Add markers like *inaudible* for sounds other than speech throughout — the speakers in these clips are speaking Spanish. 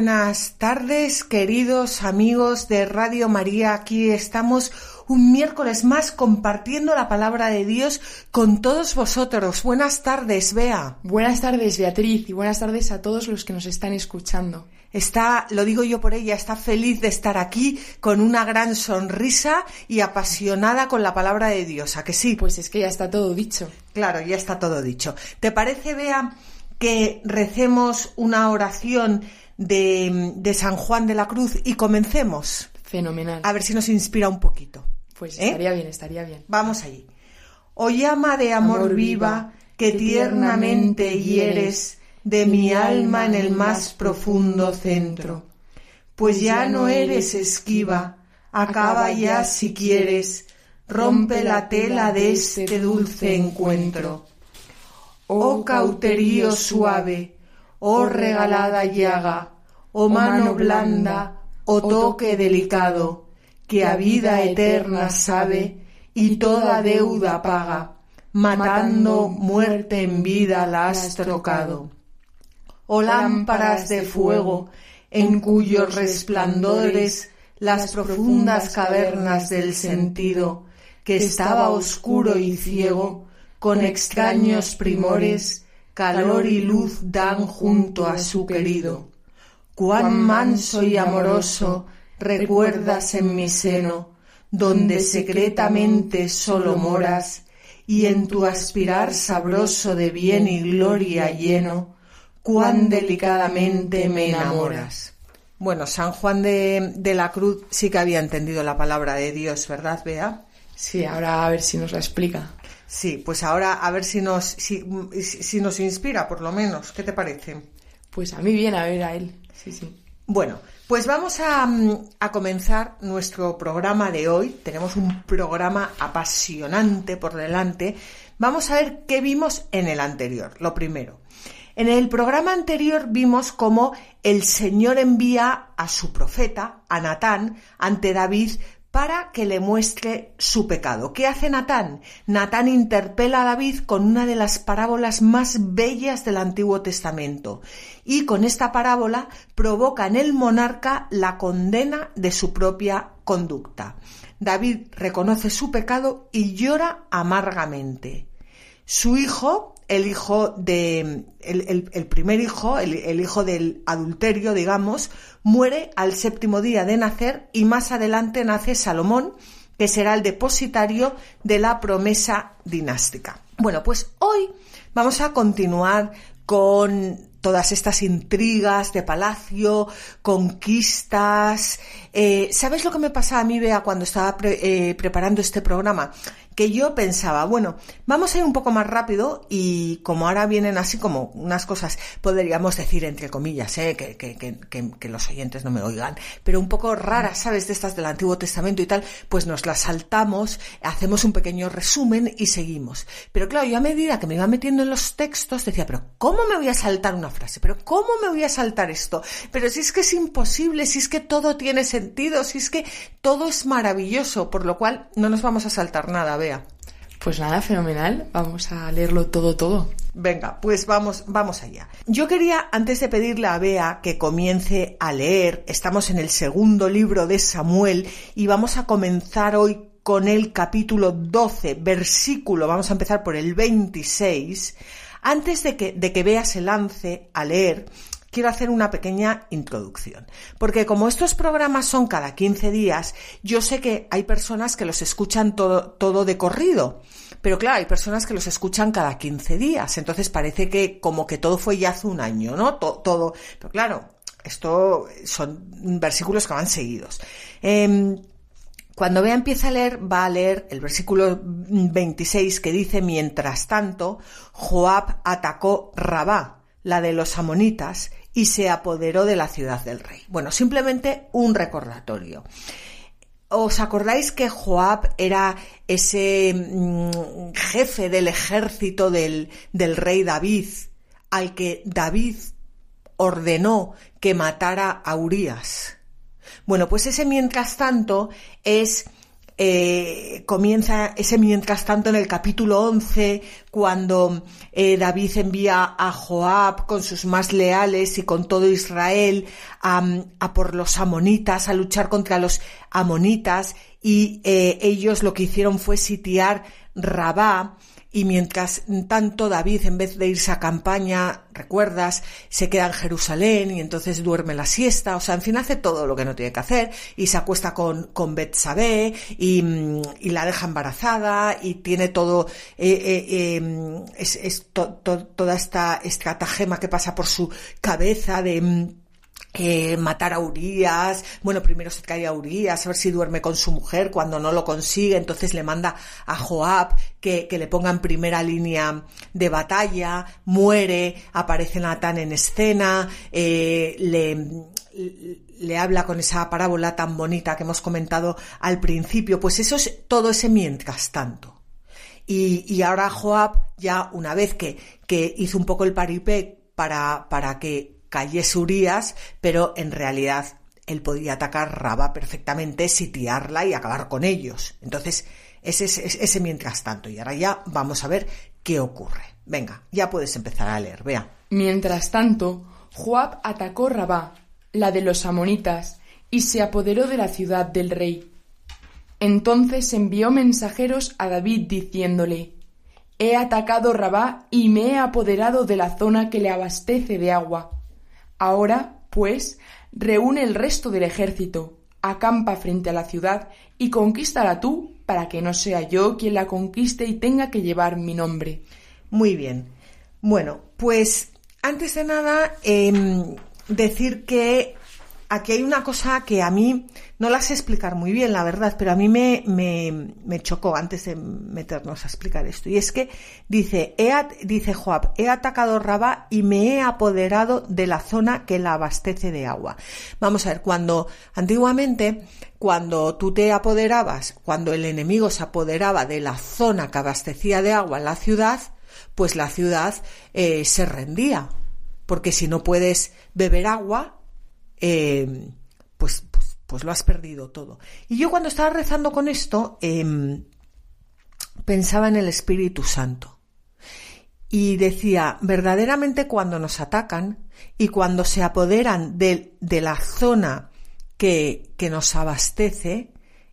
Buenas tardes, queridos amigos de Radio María. Aquí estamos un miércoles más compartiendo la palabra de Dios con todos vosotros. Buenas tardes, Bea. Buenas tardes, Beatriz, y buenas tardes a todos los que nos están escuchando. Está, lo digo yo por ella, está feliz de estar aquí con una gran sonrisa y apasionada con la palabra de Dios. ¿A que sí? Pues es que ya está todo dicho. Claro, ya está todo dicho. ¿Te parece, Bea, que recemos una oración de, de, San Juan de la Cruz y comencemos. Fenomenal. A ver si nos inspira un poquito. Pues ¿eh? estaría bien, estaría bien. Vamos allí. Oh llama de amor, amor viva que tiernamente hieres de mi alma en el más profundo centro. Pues ya no eres esquiva, acaba ya si quieres, rompe la tela de este dulce encuentro. Oh cauterío suave, oh regalada llaga, oh mano blanda, oh toque delicado, que a vida eterna sabe y toda deuda paga, matando muerte en vida la has trocado. Oh lámparas de fuego, en cuyos resplandores las profundas cavernas del sentido, que estaba oscuro y ciego, con extraños primores, calor y luz dan junto a su querido. Cuán manso y amoroso recuerdas en mi seno, donde secretamente solo moras, y en tu aspirar sabroso de bien y gloria lleno, cuán delicadamente me enamoras. Bueno, San Juan de, de, la Cruz sí que había entendido la palabra de Dios, ¿verdad, Bea? Sí, ahora a ver si nos la explica. Sí, pues ahora a ver si nos, si, si nos inspira, por lo menos. ¿Qué te parece? Pues a mí bien, a ver a él. Sí, sí. Bueno, pues vamos a, a, comenzar nuestro programa de hoy. Tenemos un programa apasionante por delante. Vamos a ver qué vimos en el anterior. Lo primero. En el programa anterior vimos cómo el Señor envía a su profeta, a Natán, ante David para que le muestre su pecado. ¿Qué hace Natán? Natán interpela a David con una de las parábolas más bellas del Antiguo Testamento y con esta parábola provoca en el monarca la condena de su propia conducta. David reconoce su pecado y llora amargamente. Su hijo, el hijo de el, primer hijo, el, hijo del adulterio, digamos, muere al séptimo día de nacer y más adelante nace Salomón, que será el depositario de la promesa dinástica. Bueno, pues hoy vamos a continuar con todas estas intrigas de palacio, conquistas. Eh, ¿Sabes lo que me pasaba a mí, Bea, cuando estaba eh, preparando este programa? Que yo pensaba, bueno, vamos a ir un poco más rápido y como ahora vienen así como unas cosas, podríamos decir entre comillas, eh, que, que, que, que, los oyentes no me oigan, pero un poco raras, ¿sabes? De estas del Antiguo Testamento y tal, pues nos las saltamos, hacemos un pequeño resumen y seguimos. Pero claro, yo a medida que me iba metiendo en los textos decía, pero ¿cómo me voy a saltar una frase? ¿Pero cómo me voy a saltar esto? Pero si es que es imposible, si es que todo tiene sentido, si es que todo es maravilloso, por lo cual no nos vamos a saltar nada, vea. Pues nada, fenomenal. Vamos a leerlo todo, todo. Venga, pues vamos, vamos allá. Yo quería, antes de pedirle a Bea que comience a leer, estamos en el segundo libro de Samuel y vamos a comenzar hoy con el capítulo 12, versículo, vamos a empezar por el 26. Antes de que, de que Bea se lance a leer, quiero hacer una pequeña introducción. Porque como estos programas son cada 15 días, yo sé que hay personas que los escuchan todo, todo de corrido. Pero claro, hay personas que los escuchan cada 15 días. Entonces parece que como que todo fue ya hace un año, ¿no? todo. todo. Pero claro, esto son versículos que van seguidos. Eh, cuando Bea empieza a leer, va a leer el versículo 26 que dice, mientras tanto, Joab atacó Rabá, la de los amonitas, y se apoderó de la ciudad del rey. Bueno, simplemente un recordatorio. ¿Os acordáis que Joab era ese mm, jefe del ejército del, del rey David, al que David ordenó que matara a Urias? Bueno, pues ese mientras tanto es eh, comienza ese mientras tanto en el capítulo 11, cuando eh, David envía a Joab con sus más leales y con todo Israel a, por los amonitas, a luchar contra los amonitas, y eh, ellos lo que hicieron fue sitiar Rabá, y mientras tanto David, en vez de irse a campaña, recuerdas, se queda en Jerusalén y entonces duerme la siesta, o sea, en fin, hace todo lo que no tiene que hacer y se acuesta con, con Betsabé y, mm, y la deja embarazada y tiene todo, eh, eh, em, es, es toda esta estratagema que pasa por su cabeza de mm, eh, matar a Urias, bueno, primero se cae a Urias, a ver si duerme con su mujer, cuando no lo consigue, entonces le manda a Joab que, que le ponga en primera línea de batalla, muere, aparece Natán en escena, eh, le, le habla con esa parábola tan bonita que hemos comentado al principio, pues eso es todo ese mientras tanto. Y, y ahora Joab, ya una vez que, que hizo un poco el paripé para, para que cayese Urias, pero en realidad él podía atacar Raba perfectamente, sitiarla y acabar con ellos. Entonces, ese es ese, mientras tanto. Y ahora ya vamos a ver qué ocurre. Venga, ya puedes empezar a leer, vea. Mientras tanto, Joab atacó Rabá, la de los amonitas, y se apoderó de la ciudad del rey. Entonces envió mensajeros a David diciéndole He atacado Rabá y me he apoderado de la zona que le abastece de agua. Ahora, pues, reúne el resto del ejército, acampa frente a la ciudad y conquístala tú para que no sea yo quien la conquiste y tenga que llevar mi nombre. Muy bien. Bueno, pues antes de nada, eh, decir que aquí hay una cosa que a mí no la sé explicar muy bien, la verdad, pero a mí me, me, me chocó antes de meternos a explicar esto. Y es que dice, he, dice Joab, he atacado Rabá y me he apoderado de la zona que la abastece de agua. Vamos a ver, cuando antiguamente, cuando tú te apoderabas, cuando el enemigo se apoderaba de la zona que abastecía de agua la ciudad, pues la ciudad eh, se rendía. Porque si no puedes beber agua, eh, pues, pues, pues, lo has perdido todo. Y yo cuando estaba rezando con esto, eh, pensaba en el Espíritu Santo. Y decía, verdaderamente cuando nos atacan y cuando se apoderan de, de la zona que, que nos abastece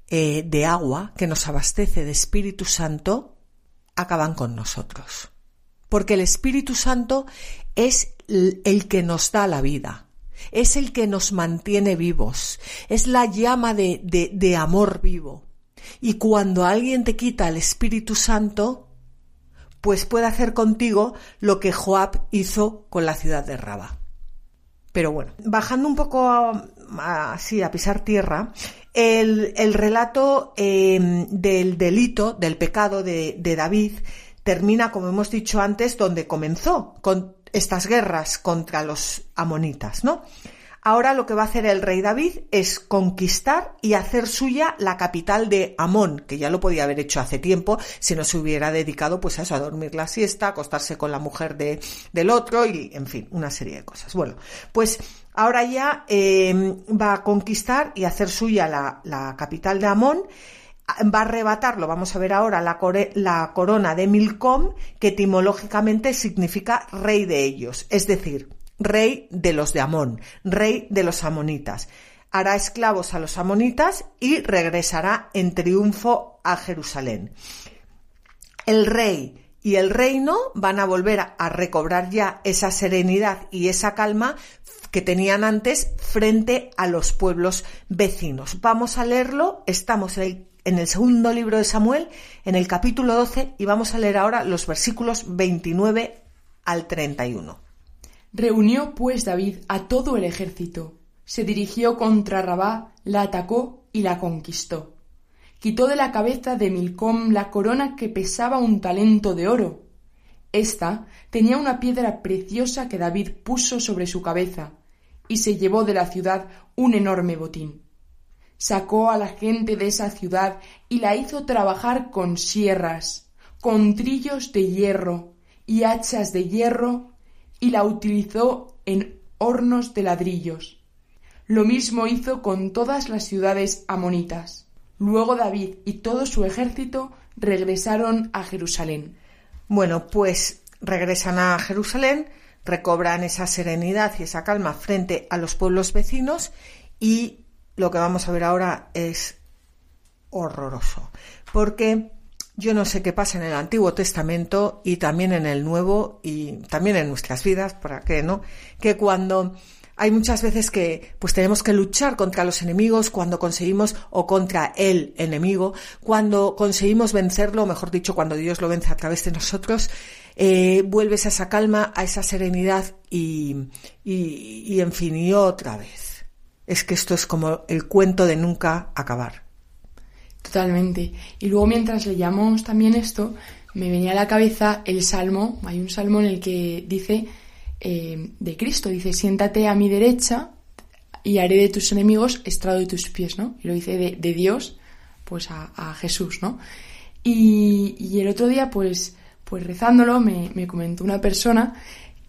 eh, de agua, que nos abastece de Espíritu Santo, acaban con nosotros. Porque el Espíritu Santo es el que nos da la vida es el que nos mantiene vivos, es la llama de, de, amor vivo. Y cuando alguien te quita el Espíritu Santo, pues puede hacer contigo lo que Joab hizo con la ciudad de Raba. Pero bueno, bajando un poco así a, pisar tierra, el, el relato eh, del delito, del pecado de, de David, termina, como hemos dicho antes, donde comenzó, con estas guerras contra los amonitas, ¿no? Ahora lo que va a hacer el rey David es conquistar y hacer suya la capital de Amón, que ya lo podía haber hecho hace tiempo si no se hubiera dedicado pues a eso, a dormir la siesta, acostarse con la mujer de, del otro y, en fin, una serie de cosas. Bueno, pues ahora ya eh, va a conquistar y hacer suya la, la capital de Amón va a arrebatar, lo vamos a ver ahora, la, la, corona de Milcom, que etimológicamente significa rey de ellos, es decir, rey de los de Amón, rey de los amonitas. Hará esclavos a los amonitas y regresará en triunfo a Jerusalén. El rey y el reino van a volver a recobrar ya esa serenidad y esa calma que tenían antes frente a los pueblos vecinos. Vamos a leerlo, estamos en el en el segundo libro de Samuel, en el capítulo 12, y vamos a leer ahora los versículos 29 al 31. Reunió pues David a todo el ejército, se dirigió contra Rabá, la atacó y la conquistó. Quitó de la cabeza de Milcom la corona que pesaba un talento de oro, Esta tenía una piedra preciosa que David puso sobre su cabeza, y se llevó de la ciudad un enorme botín. Sacó a la gente de esa ciudad y la hizo trabajar con sierras, con trillos de hierro y hachas de hierro, y la utilizó en hornos de ladrillos. Lo mismo hizo con todas las ciudades amonitas. Luego David y todo su ejército regresaron a Jerusalén. Bueno, pues regresan a Jerusalén, recobran esa serenidad y esa calma frente a los pueblos vecinos y lo que vamos a ver ahora es horroroso, porque yo no sé qué pasa en el Antiguo Testamento y también en el Nuevo y también en nuestras vidas, ¿para qué no? Que cuando hay muchas veces que pues tenemos que luchar contra los enemigos cuando conseguimos o contra el enemigo, cuando conseguimos vencerlo, o mejor dicho, cuando Dios lo vence a través de nosotros, eh, vuelves a esa calma, a esa serenidad y, y, y en fin, y otra vez. Es que esto es como el cuento de nunca acabar. Totalmente. Y luego mientras leíamos también esto, me venía a la cabeza el salmo, hay un salmo en el que dice eh, de Cristo. Dice, siéntate a mi derecha y haré de tus enemigos estrado de tus pies, ¿no? Y lo dice de, Dios, pues a, Jesús, ¿no? Y, el otro día, pues, pues rezándolo, me, comentó una persona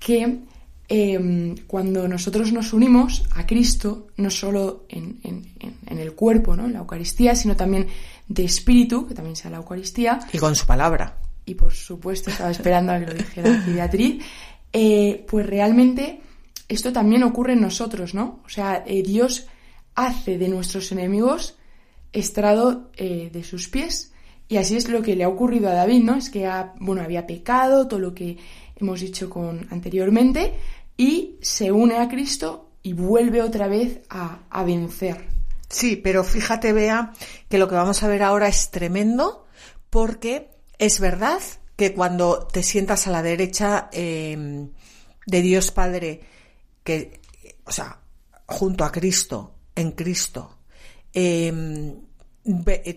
que em, cuando nosotros nos unimos a Cristo, no solo en, en, el cuerpo, ¿no? En la Eucaristía, sino también de espíritu, que también sea la Eucaristía. Y con su palabra. Y por supuesto, estaba esperando a que lo dijera Beatriz. Eh, pues realmente esto también ocurre en nosotros, ¿no? O sea, eh, Dios hace de nuestros enemigos estrado eh, de sus pies. Y así es lo que le ha ocurrido a David, ¿no? Es que bueno, había pecado, todo lo que hemos dicho con, anteriormente, y se une a Cristo y vuelve otra vez a, a vencer. Sí, pero fíjate, Bea, que lo que vamos a ver ahora es tremendo, porque es verdad que cuando te sientas a la derecha em, de Dios Padre, que, o sea, junto a Cristo, en Cristo, em,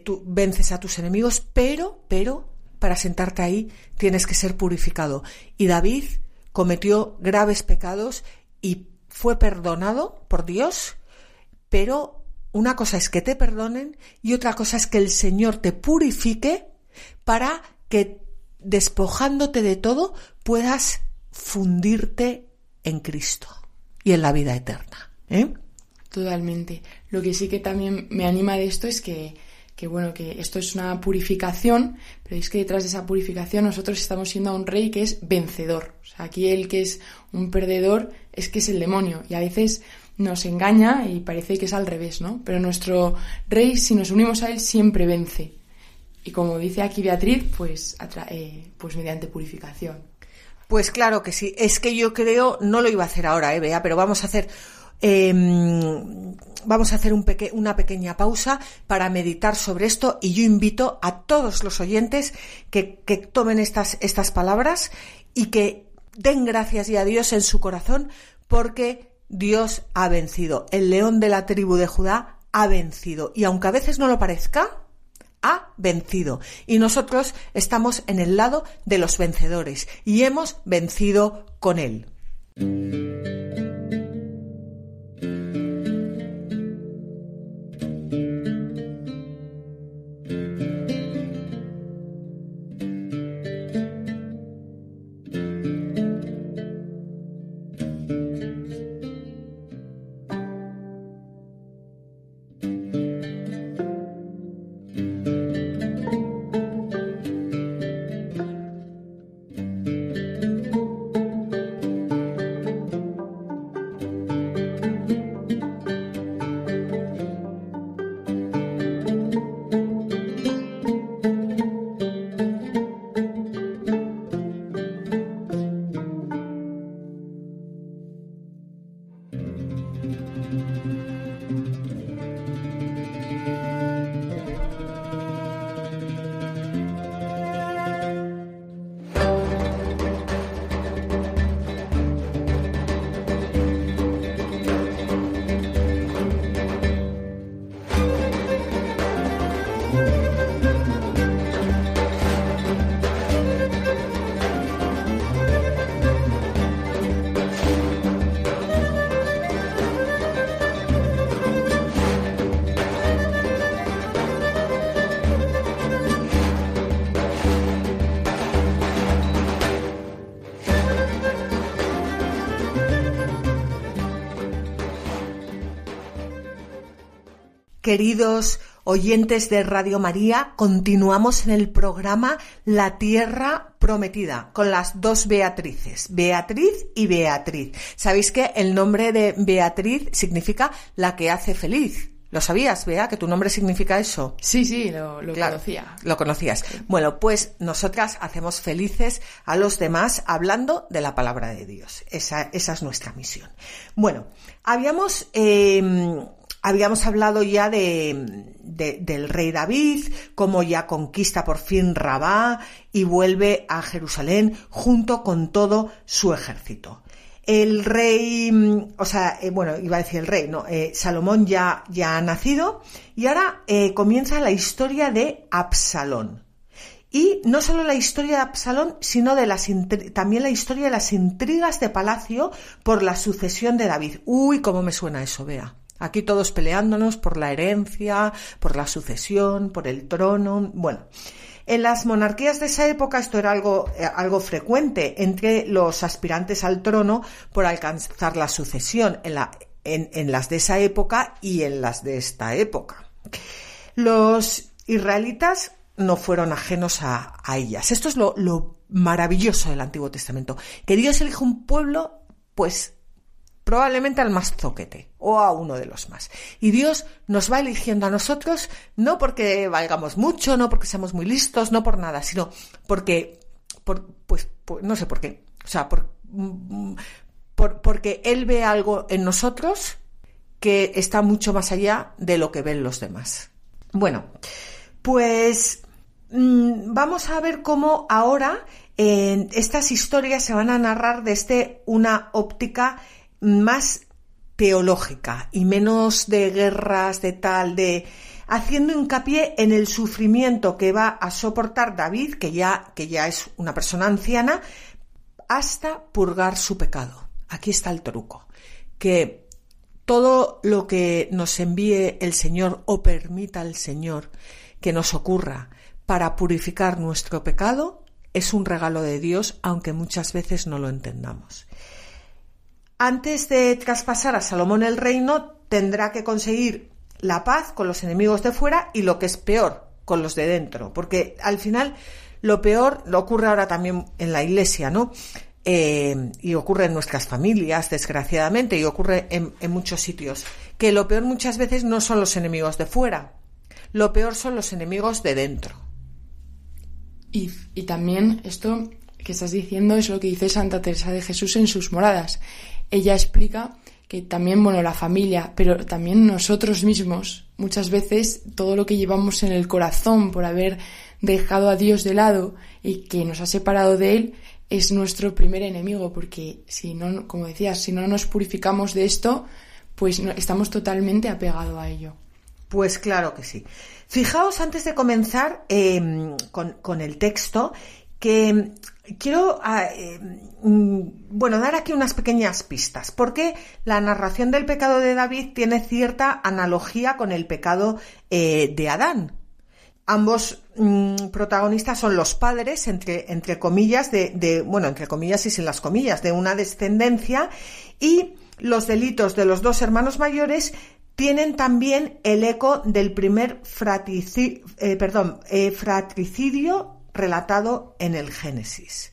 tú vences a tus enemigos, pero, pero, para sentarte ahí tienes que ser purificado. Y David cometió graves pecados y fue perdonado por Dios, pero una cosa es que te perdonen y otra cosa es que el Señor te purifique para que despojándote de todo, puedas fundirte en Cristo y en la vida eterna. ¿eh? Totalmente. Lo que sí que también me anima de esto es que, que, bueno, que esto es una purificación, pero es que detrás de esa purificación nosotros estamos siendo a un rey que es vencedor. O sea, aquí el que es un perdedor es que es el demonio y a veces nos engaña y parece que es al revés, ¿no? Pero nuestro rey, si nos unimos a él, siempre vence. Y como dice aquí Beatriz, pues, eh, pues mediante purificación. Pues claro que sí. Es que yo creo, no lo iba a hacer ahora, eh, pero vamos a hacer, em, vamos a hacer un una pequeña pausa para meditar sobre esto y yo invito a todos los oyentes que, que tomen estas, estas palabras y que den gracias y a Dios en su corazón porque Dios ha vencido. El león de la tribu de Judá ha vencido. Y aunque a veces no lo parezca, ha vencido y nosotros estamos en el lado de los vencedores y hemos vencido con él. Queridos oyentes de Radio María, continuamos en el programa La Tierra Prometida con las dos Beatrices, Beatriz y Beatriz. ¿Sabéis que el nombre de Beatriz significa la que hace feliz? ¿Lo sabías, Bea, que tu nombre significa eso? Sí, sí, lo, conocía. Lo conocías. Bueno, pues nosotras hacemos felices a los demás hablando de la palabra de Dios. Esa, esa es nuestra misión. Bueno, habíamos... Eh, Habíamos hablado ya de, del rey David, cómo ya conquista por fin Rabá y vuelve a Jerusalén junto con todo su ejército. El rey, o sea, eh, bueno, iba a decir el rey, no, eh, Salomón ya, ya ha nacido y ahora eh, comienza la historia de Absalón. Y no solo la historia de Absalón, sino de las también la historia de las intrigas de palacio por la sucesión de David. Uy, cómo me suena eso, vea. Aquí todos peleándonos por la herencia, por la sucesión, por el trono. Bueno, en las monarquías de esa época esto era algo, eh, algo frecuente entre los aspirantes al trono por alcanzar la sucesión en, la, en, las de esa época y en las de esta época. Los israelitas no fueron ajenos a, ellas. Esto es lo, lo maravilloso del Antiguo Testamento, que Dios elige un pueblo, pues probablemente al más zoquete o a uno de los más. Y Dios nos va eligiendo a nosotros no porque valgamos mucho, no porque seamos muy listos, no por nada, sino porque, por, pues, no sé por qué. O sea, por, por, porque Él ve algo en nosotros que está mucho más allá de lo que ven los demás. Bueno, pues mm, vamos a ver cómo ahora eh, estas historias se van a narrar desde una óptica más teológica y menos de guerras, de tal, de haciendo hincapié en el sufrimiento que va a soportar David, que ya, que ya es una persona anciana, hasta purgar su pecado. Aquí está el truco, que todo lo que nos envíe el Señor o permita el Señor que nos ocurra para purificar nuestro pecado es un regalo de Dios, aunque muchas veces no lo entendamos antes de traspasar a Salomón el reino, tendrá que conseguir la paz con los enemigos de fuera y lo que es peor, con los de dentro. Porque al final lo peor lo ocurre ahora también en la iglesia, ¿no? Eh, y ocurre en nuestras familias, desgraciadamente, y ocurre en, muchos sitios. Que lo peor muchas veces no son los enemigos de fuera, lo peor son los enemigos de dentro. Y, también esto que estás diciendo es lo que dice Santa Teresa de Jesús en sus moradas ella explica que también, bueno, la familia, pero también nosotros mismos, muchas veces todo lo que llevamos en el corazón por haber dejado a Dios de lado y que nos ha separado de Él, es nuestro primer enemigo, porque si no, como decías, si no nos purificamos de esto, pues estamos totalmente apegados a ello. Pues claro que sí. Fijaos antes de comenzar em, con, con, el texto que quiero ah, eh, mm, bueno dar aquí unas pequeñas pistas porque la narración del pecado de David tiene cierta analogía con el pecado eh, de Adán. Ambos mm, protagonistas son los padres entre entre comillas de, bueno entre comillas y sin las comillas de una descendencia y los delitos de los dos hermanos mayores tienen también el eco del primer eh, fratricidio relatado en el Génesis.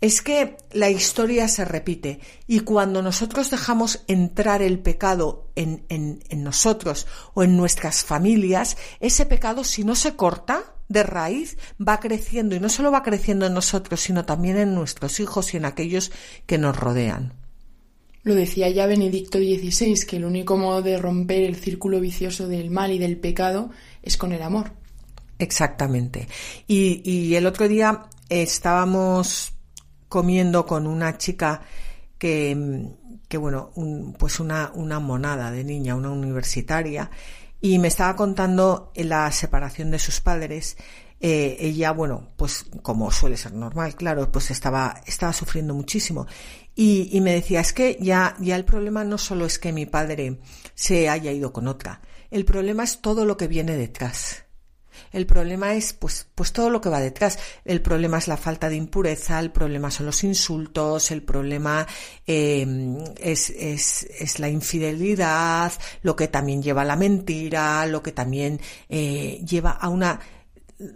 Es que la historia se repite y cuando nosotros dejamos entrar el pecado en, en, nosotros o en nuestras familias, ese pecado si no se corta de raíz va creciendo y no solo va creciendo en nosotros, sino también en nuestros hijos y en aquellos que nos rodean. Lo decía ya Benedicto XVI, que el único modo de romper el círculo vicioso del mal y del pecado es con el amor. Exactamente. Y, el otro día estábamos comiendo con una chica que, que bueno, pues una, una monada de niña, una universitaria, y me estaba contando la separación de sus padres. Eh, ella, bueno, pues como suele ser normal, claro, pues estaba, estaba sufriendo muchísimo. Y, y me decía, es que ya, ya el problema no solo es que mi padre se haya ido con otra, el problema es todo lo que viene detrás El problema es, pues, pues todo lo que va detrás. El problema es la falta de impureza, el problema son los insultos, el problema em, es, es, es, la infidelidad, lo que también lleva a la mentira, lo que también eh, lleva a una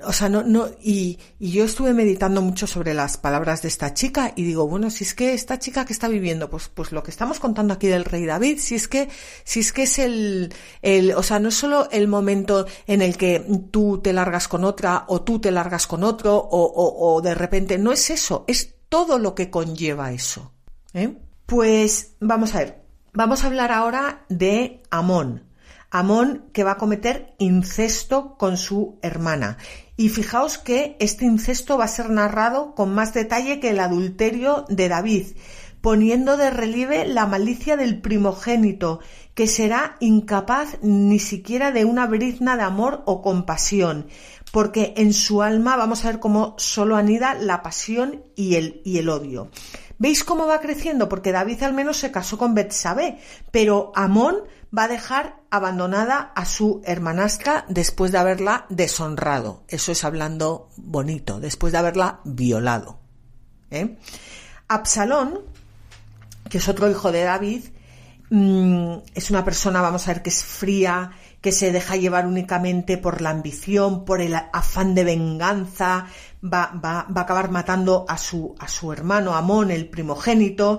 o sea, no, no, y, y, yo estuve meditando mucho sobre las palabras de esta chica y digo, bueno, si es que esta chica que está viviendo, pues, pues lo que estamos contando aquí del rey David, si es que, si es que es el, el, o sea, no es solo el momento en el que tú te largas con otra o tú te largas con otro o, o, o de repente, no es eso, es todo lo que conlleva eso. ¿eh? Pues vamos a ver, vamos a hablar ahora de Amón. Amón que va a cometer incesto con su hermana. Y fijaos que este incesto va a ser narrado con más detalle que el adulterio de David, poniendo de relieve la malicia del primogénito, que será incapaz ni siquiera de una brizna de amor o compasión, porque en su alma vamos a ver cómo solo anida la pasión y el, y el odio. ¿Veis cómo va creciendo? Porque David al menos se casó con Betsabé, pero Amón va a dejar abandonada a su hermanastra después de haberla deshonrado. Eso es hablando bonito, después de haberla violado. ¿eh? Absalón, que es otro hijo de David, mm, es una persona, vamos a ver, que es fría, que se deja llevar únicamente por la ambición, por el afán de venganza, va, va, va a acabar matando a su, a su hermano Amón, el primogénito,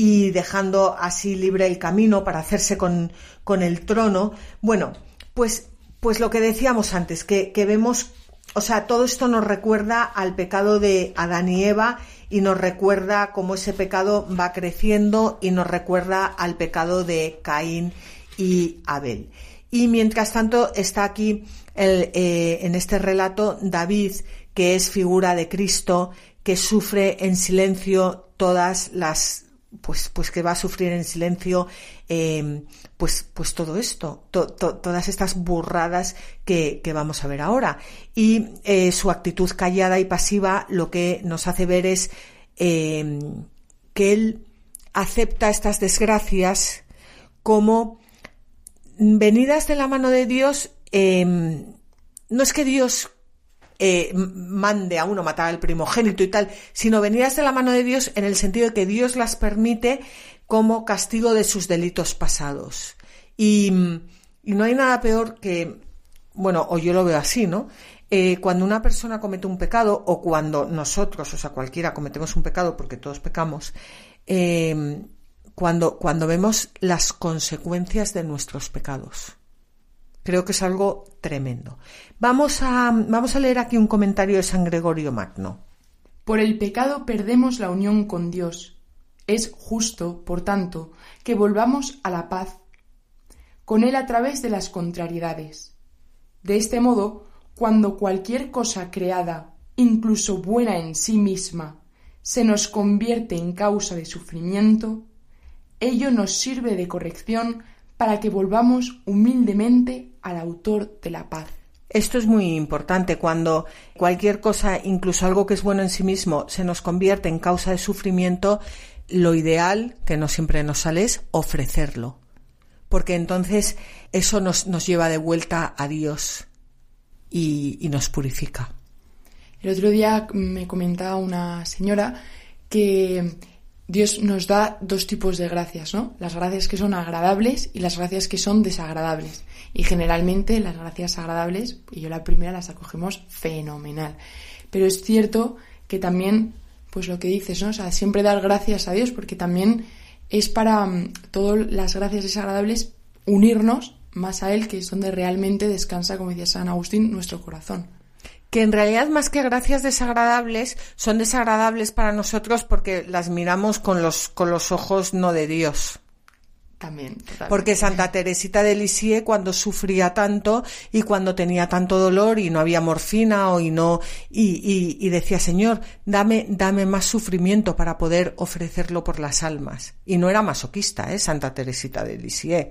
y dejando así libre el camino para hacerse con, con el trono. Bueno, pues, pues lo que decíamos antes, que, que vemos, o sea, todo esto nos recuerda al pecado de Adán y Eva y nos recuerda cómo ese pecado va creciendo y nos recuerda al pecado de Caín y Abel. Y mientras tanto está aquí el, eh, en este relato David, que es figura de Cristo, que sufre en silencio todas las pues, pues que va a sufrir en silencio em, pues, pues todo esto, todas estas burradas que, vamos a ver ahora. Y eh, su actitud callada y pasiva lo que nos hace ver es em, que él acepta estas desgracias como venidas de la mano de Dios. Em, no es que Dios eh, mande a uno matar al primogénito y tal, sino venidas de la mano de Dios en el sentido de que Dios las permite como castigo de sus delitos pasados. Y, no hay nada peor que, bueno, o yo lo veo así, ¿no? Eh, cuando una persona comete un pecado o cuando nosotros, o sea, cualquiera cometemos un pecado porque todos pecamos, eh, cuando, cuando vemos las consecuencias de nuestros pecados. Creo que es algo tremendo. Vamos a, vamos a leer aquí un comentario de San Gregorio Magno. Por el pecado perdemos la unión con Dios. Es justo, por tanto, que volvamos a la paz con Él a través de las contrariedades. De este modo, cuando cualquier cosa creada, incluso buena en sí misma, se nos convierte en causa de sufrimiento, ello nos sirve de corrección para que volvamos humildemente al autor de la paz. Esto es muy importante cuando cualquier cosa, incluso algo que es bueno en sí mismo, se nos convierte en causa de sufrimiento, lo ideal, que no siempre nos sale, es ofrecerlo. Porque entonces eso nos, nos lleva de vuelta a Dios y, y nos purifica. El otro día me comentaba una señora que Dios nos da dos tipos de gracias, ¿no? Las gracias que son agradables y las gracias que son desagradables. Y generalmente las gracias agradables, y yo la primera las acogemos fenomenal. Pero es cierto que también, pues lo que dices, ¿no? O sea, siempre dar gracias a Dios, porque también es para mm, todas las gracias desagradables unirnos más a Él, que es donde realmente descansa, como decía San Agustín, nuestro corazón que en realidad más que gracias desagradables, son desagradables para nosotros porque las miramos con los, con los ojos no de Dios. También. Porque Santa Teresita de Lisieux cuando sufría tanto y cuando tenía tanto dolor y no había morfina o y no y, y, decía Señor dame dame más sufrimiento para poder ofrecerlo por las almas y no era masoquista, eh Santa Teresita de Lisieux.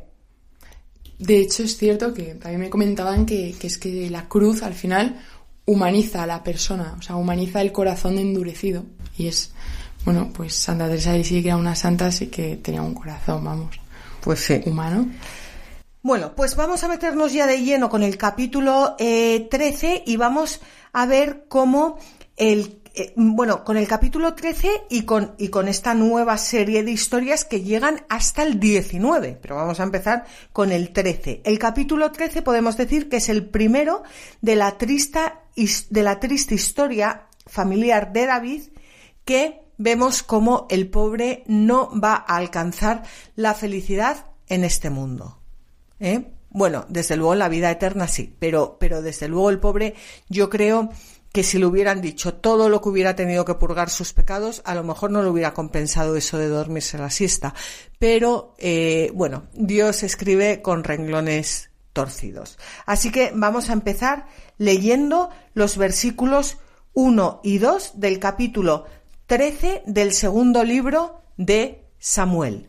De hecho es cierto que también me comentaban que, que es que la cruz al final humaniza a la persona, o sea, humaniza el corazón endurecido. Y es, bueno, pues Santa Teresa de que era una santa, así que tenía un corazón, vamos, pues sí. humano. Bueno, pues vamos a meternos ya de lleno con el capítulo 13 eh, y vamos a ver cómo el eh, bueno, con el capítulo 13 y con, y con esta nueva serie de historias que llegan hasta el 19, pero vamos a empezar con el 13. El capítulo 13 podemos decir que es el primero de la triste, de la triste historia familiar de David que vemos como el pobre no va a alcanzar la felicidad en este mundo. ¿Eh? Bueno, desde luego la vida eterna sí, pero, pero desde luego el pobre, yo creo que si le hubieran dicho todo lo que hubiera tenido que purgar sus pecados, a lo mejor no le hubiera compensado eso de dormirse la siesta. Pero, eh, bueno, Dios escribe con renglones torcidos. Así que vamos a empezar leyendo los versículos 1 y 2 del capítulo 13 del segundo libro de Samuel.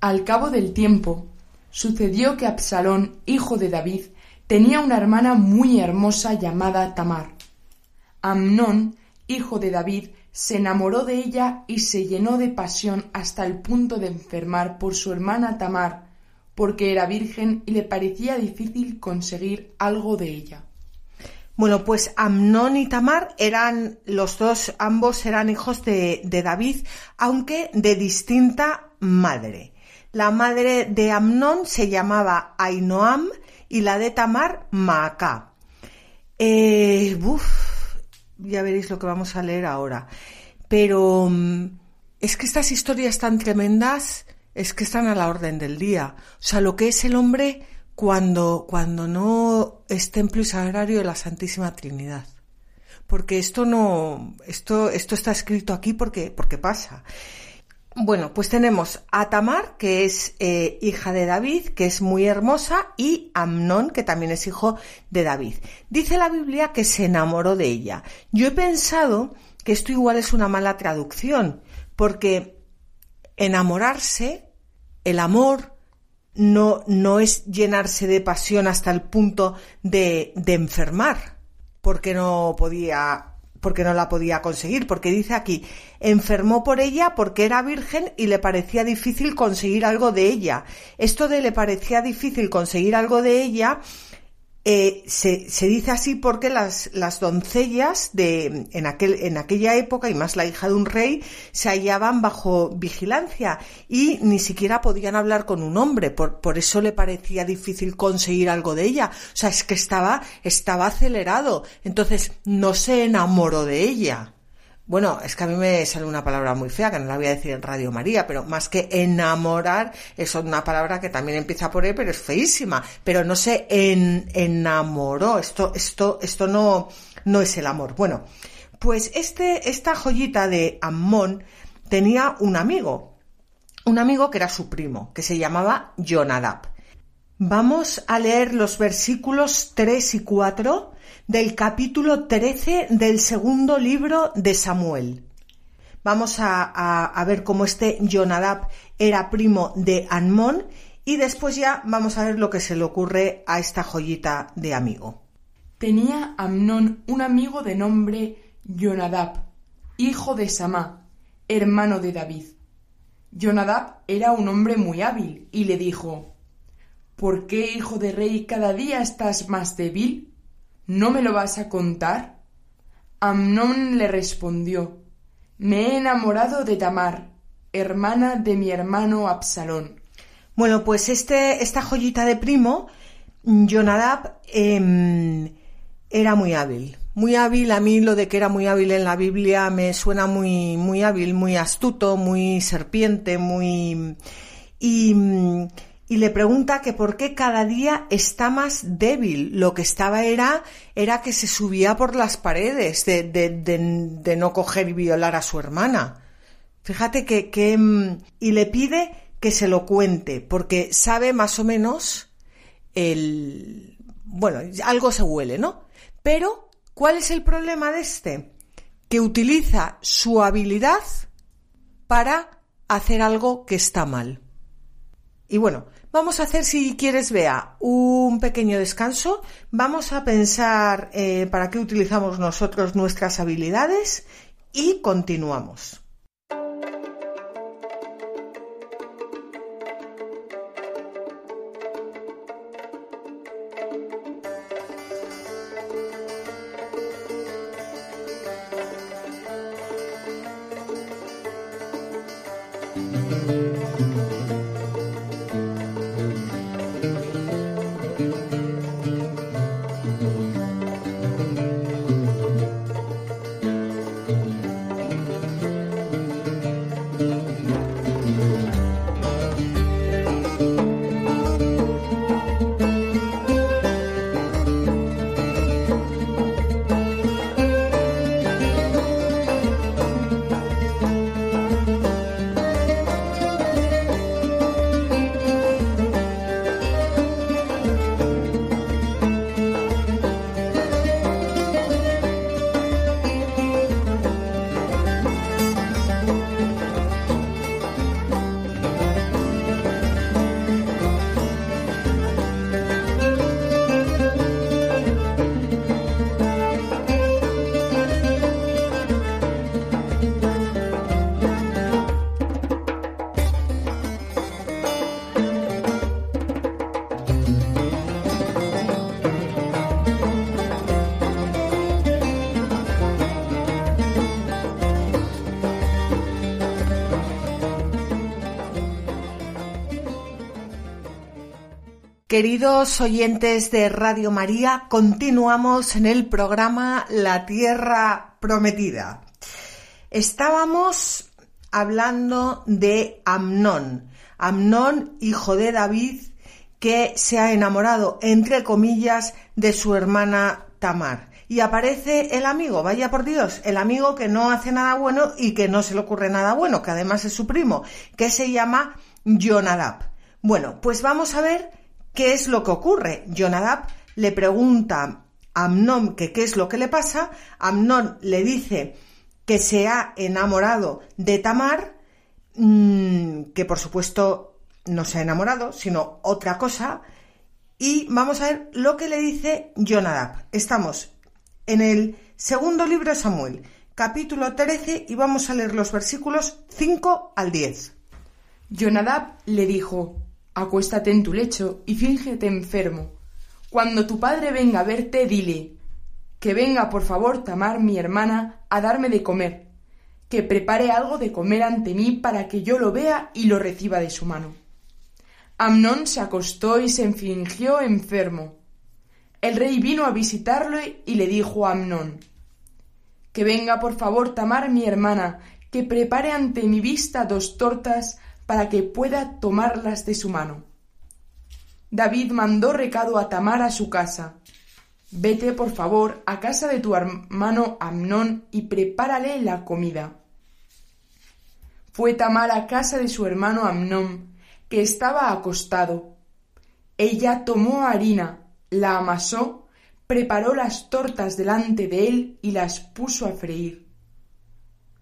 Al cabo del tiempo, Sucedió que Absalón, hijo de David, tenía una hermana muy hermosa llamada Tamar. Amnón, hijo de David, se enamoró de ella y se llenó de pasión hasta el punto de enfermar por su hermana Tamar, porque era virgen y le parecía difícil conseguir algo de ella. Bueno, pues Amnón y Tamar eran los dos, ambos eran hijos de, David, aunque de distinta madre. La madre de Amnón se llamaba Ainoam y la de Tamar Maacá. Eh, ya veréis lo que vamos a leer ahora. Pero mm, es que estas historias tan tremendas es que están a la orden del día. O sea, lo que es el hombre cuando, cuando no es templo y sagrario de la Santísima Trinidad. Porque esto no, esto, esto está escrito aquí porque, porque pasa. Bueno, pues tenemos a Tamar, que es eh, hija de David, que es muy hermosa, y Amnón, que también es hijo de David. Dice la Biblia que se enamoró de ella. Yo he pensado que esto igual es una mala traducción, porque enamorarse, el amor, no, no es llenarse de pasión hasta el punto de, de enfermar, porque no podía porque no la podía conseguir, porque dice aquí, enfermó por ella porque era virgen y le parecía difícil conseguir algo de ella. Esto de le parecía difícil conseguir algo de ella eh, se, se, dice así porque las, las doncellas de, en, aquel, en aquella época, y más la hija de un rey, se hallaban bajo vigilancia y ni siquiera podían hablar con un hombre, por, por eso le parecía difícil conseguir algo de ella. O sea, es que estaba, estaba acelerado. Entonces, no se enamoró de ella. Bueno, es que a mí me sale una palabra muy fea, que no la voy a decir en Radio María, pero más que enamorar, es una palabra que también empieza por E, pero es feísima. Pero no se enamoró. Esto, esto, esto no, no es el amor. Bueno, pues este, esta joyita de Ammón tenía un amigo. Un amigo que era su primo, que se llamaba Jonadab. Vamos a leer los versículos 3 y 4 del capítulo 13 del segundo libro de Samuel. Vamos a, ver cómo este Jonadab era primo de Anmón y después ya vamos a ver lo que se le ocurre a esta joyita de amigo. Tenía Amnón un amigo de nombre Jonadab, hijo de Samá, hermano de David. Jonadab era un hombre muy hábil y le dijo ¿Por qué, hijo de rey, cada día estás más débil? ¿No me lo vas a contar? Amnón le respondió Me he enamorado de Tamar, hermana de mi hermano Absalón. Bueno, pues este, esta joyita de primo, Jonadab, em, era muy hábil. Muy hábil, a mí lo de que era muy hábil en la Biblia me suena muy, muy hábil, muy astuto, muy serpiente, muy... Y, y le pregunta que por qué cada día está más débil. Lo que estaba era, era que se subía por las paredes de, de, no coger y violar a su hermana. Fíjate que, que, mm, y le pide que se lo cuente, porque sabe más o menos el, bueno, algo se huele, ¿no? Pero, ¿cuál es el problema de este? Que utiliza su habilidad para hacer algo que está mal. Y bueno, Vamos a hacer, si quieres, vea, un pequeño descanso. Vamos a pensar eh, para qué utilizamos nosotros nuestras habilidades y continuamos. Queridos oyentes de Radio María, continuamos en el programa La Tierra Prometida. Estábamos hablando de Amnón, Amnón, hijo de David, que se ha enamorado, entre comillas, de su hermana Tamar. Y aparece el amigo, vaya por Dios, el amigo que no hace nada bueno y que no se le ocurre nada bueno, que además es su primo, que se llama Jonadab. Bueno, pues vamos a ver ¿Qué es lo que ocurre? Jonadab le pregunta a Amnón que qué es lo que le pasa. Amnón le dice que se ha enamorado de Tamar, mm, que por supuesto no se ha enamorado, sino otra cosa. Y vamos a ver lo que le dice Jonadab. Estamos en el segundo libro de Samuel, capítulo 13, y vamos a leer los versículos 5 al 10. Jonadab le dijo, Acuéstate en tu lecho y fíngete enfermo. Cuando tu padre venga a verte, dile que venga, por favor, Tamar, mi hermana, a darme de comer, que prepare algo de comer ante mí para que yo lo vea y lo reciba de su mano. Amnón se acostó y se fingió enfermo. El rey vino a visitarlo y le dijo a Amnón Que venga, por favor, Tamar, mi hermana, que prepare ante mi vista dos tortas para que pueda tomarlas de su mano. David mandó recado a Tamar a su casa. Vete, por favor, a casa de tu hermano Amnón y prepárale la comida. Fue Tamar a casa de su hermano Amnón, que estaba acostado. Ella tomó harina, la amasó, preparó las tortas delante de él y las puso a freír.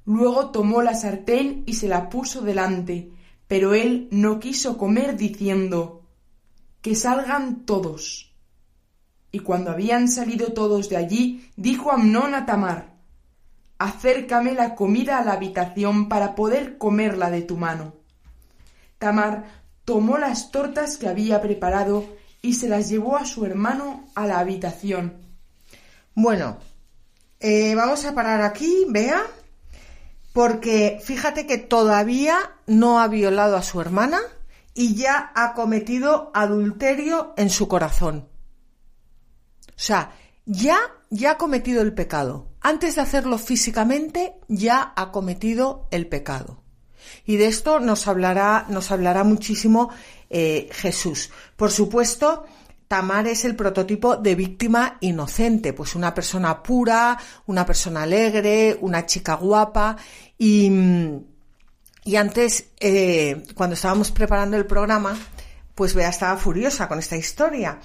Luego tomó la sartén y se la puso delante, pero él no quiso comer diciendo Que salgan todos. Y cuando habían salido todos de allí, dijo Amnón a Tamar Acércame la comida a la habitación para poder comerla de tu mano. Tamar tomó las tortas que había preparado y se las llevó a su hermano a la habitación. Bueno, eh, vamos a parar aquí, vea porque fíjate que todavía no ha violado a su hermana y ya ha cometido adulterio en su corazón. O sea, ya, ya ha cometido el pecado. Antes de hacerlo físicamente, ya ha cometido el pecado. Y de esto nos hablará, nos hablará muchísimo eh, Jesús. Por supuesto, Tamar es el prototipo de víctima inocente, pues una persona pura, una persona alegre, una chica guapa y, y antes, eh, cuando estábamos preparando el programa, pues Bea estaba furiosa con esta historia.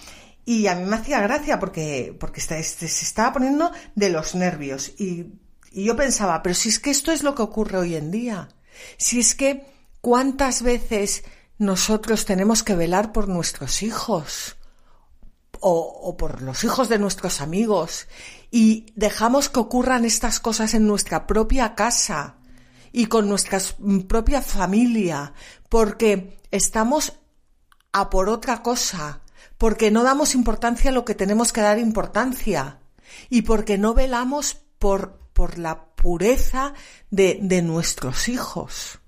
Y a mí me hacía gracia porque, porque se estaba poniendo de los nervios. Y, y yo pensaba, pero si es que esto es lo que ocurre hoy en día. Si es que cuántas veces nosotros tenemos que velar por nuestros hijos o, por los hijos de nuestros amigos y dejamos que ocurran estas cosas en nuestra propia casa y con nuestra propia familia, porque estamos a por otra cosa, porque no damos importancia a lo que tenemos que dar importancia y porque no velamos por, por la pureza de, de nuestros hijos.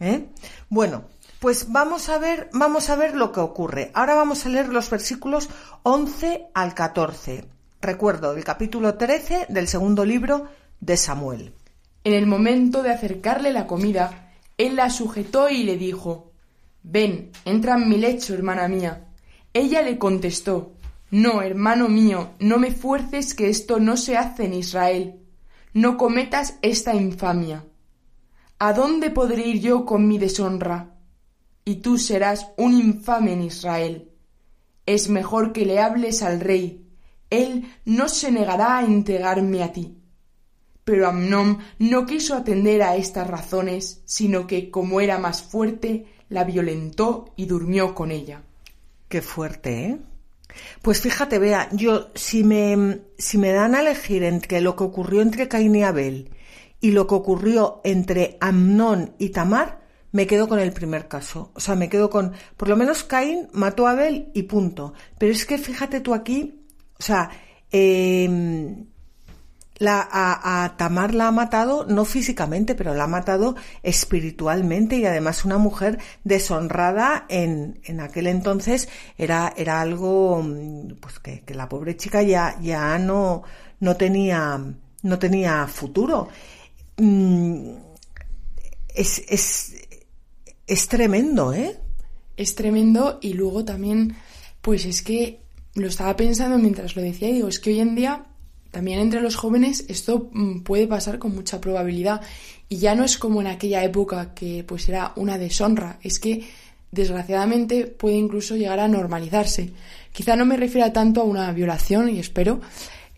¿eh? Bueno, pues vamos a ver, vamos a ver lo que ocurre. Ahora vamos a leer los versículos 11 al 14. Recuerdo, el capítulo 13 del segundo libro de Samuel. En el momento de acercarle la comida, él la sujetó y le dijo Ven, entra en mi lecho, hermana mía. Ella le contestó No, hermano mío, no me fuerces que esto no se hace en Israel. No cometas esta infamia. ¿A dónde podré ir yo con mi deshonra? y tú serás un infame en Israel. Es mejor que le hables al rey, él no se negará a entregarme a ti. Pero Amnón no quiso atender a estas razones, sino que, como era más fuerte, la violentó y durmió con ella. Qué fuerte, ¿eh? Pues fíjate, vea, yo si me, si me dan a elegir entre lo que ocurrió entre Caín y Abel y lo que ocurrió entre Amnón y Tamar, me quedo con el primer caso. O sea, me quedo con, por lo menos Caín mató a Abel y punto. Pero es que fíjate tú aquí, o sea, em, la, a, Tamar la ha matado no físicamente, pero la ha matado espiritualmente y además una mujer deshonrada en, en aquel entonces era, era algo mm, pues que, que la pobre chica ya, ya no, no tenía, no tenía futuro. Mm, es, es, es tremendo, ¿eh? Es tremendo y luego también, pues es que lo estaba pensando mientras lo decía y digo, es que hoy en día también entre los jóvenes esto mm, puede pasar con mucha probabilidad y ya no es como en aquella época que pues era una deshonra, es que desgraciadamente puede incluso llegar a normalizarse. Quizá no me refiera tanto a una violación y espero,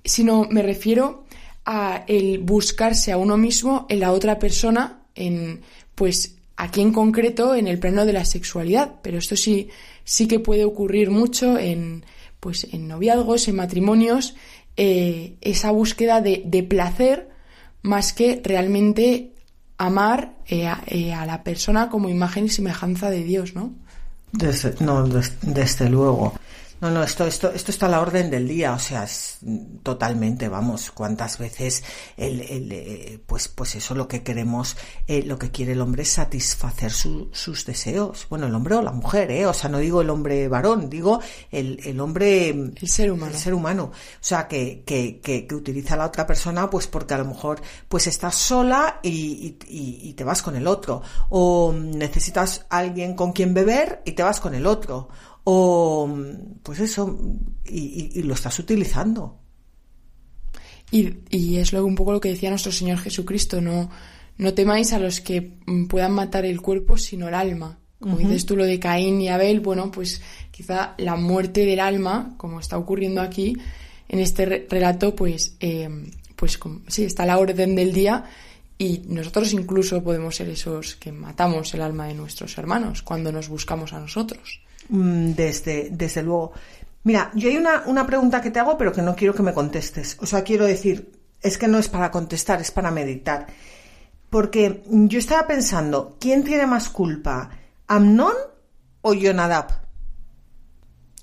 sino me refiero a el buscarse a uno mismo en la otra persona en pues aquí en concreto en el plano de la sexualidad, pero esto sí sí que puede ocurrir mucho en pues en noviazgos, en matrimonios eh, esa búsqueda de, placer más que realmente amar eh, eh, a, la persona como imagen y semejanza de Dios, ¿no? Desde, no, desde luego. No, no, esto, esto, esto está a la orden del día, o sea, es totalmente, vamos, cuántas veces el, el eh, pues, pues eso lo que queremos, eh, lo que quiere el hombre es satisfacer sus deseos. Bueno, el hombre o la mujer, eh, o sea, no digo el hombre varón, digo el, el hombre, el ser humano, el ser humano, o sea, que, que, que, utiliza a la otra persona, pues porque a lo mejor, pues estás sola y, y, y te vas con el otro, o necesitas alguien con quien beber y te vas con el otro o pues eso, y, lo estás utilizando. Y, es luego un poco lo que decía nuestro Señor Jesucristo, no, no temáis a los que puedan matar el cuerpo, sino el alma. Como dices tú lo de Caín y Abel, bueno, pues quizá la muerte del alma, como está ocurriendo aquí, en este relato, pues, eh, pues sí, está la orden del día y nosotros incluso podemos ser esos que matamos el alma de nuestros hermanos cuando nos buscamos a nosotros. Mm, desde, desde luego. Mira, yo hay una, una pregunta que te hago, pero que no quiero que me contestes. O sea, quiero decir, es que no es para contestar, es para meditar. Porque yo estaba pensando, ¿quién tiene más culpa? ¿Amnón o Yonadab?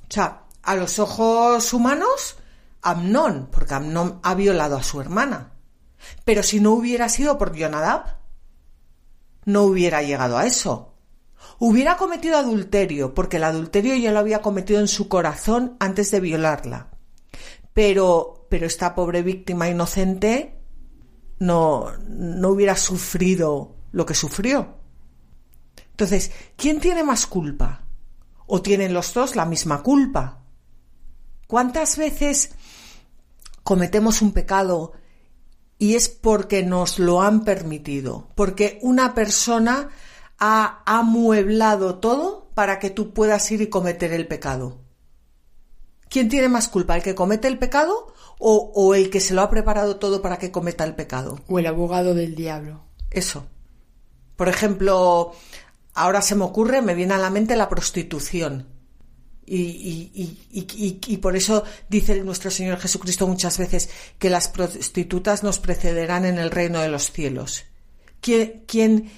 O sea, a los ojos humanos, Amnón, porque Amnón ha violado a su hermana. Pero si no hubiera sido por Yonadab, no hubiera llegado a eso hubiera cometido adulterio, porque el adulterio ya lo había cometido en su corazón antes de violarla. Pero, pero esta pobre víctima inocente no, no hubiera sufrido lo que sufrió. Entonces, ¿quién tiene más culpa? ¿O tienen los dos la misma culpa? ¿Cuántas veces cometemos un pecado y es porque nos lo han permitido? Porque una persona ha amueblado todo para que tú puedas ir y cometer el pecado. ¿Quién tiene más culpa? ¿El que comete el pecado o, o, el que se lo ha preparado todo para que cometa el pecado? O el abogado del diablo. Eso. Por ejemplo, ahora se me ocurre, me viene a la mente la prostitución. Y, y, y, y, por eso dice nuestro Señor Jesucristo muchas veces que las prostitutas nos precederán en el reino de los cielos. ¿Quién, quién,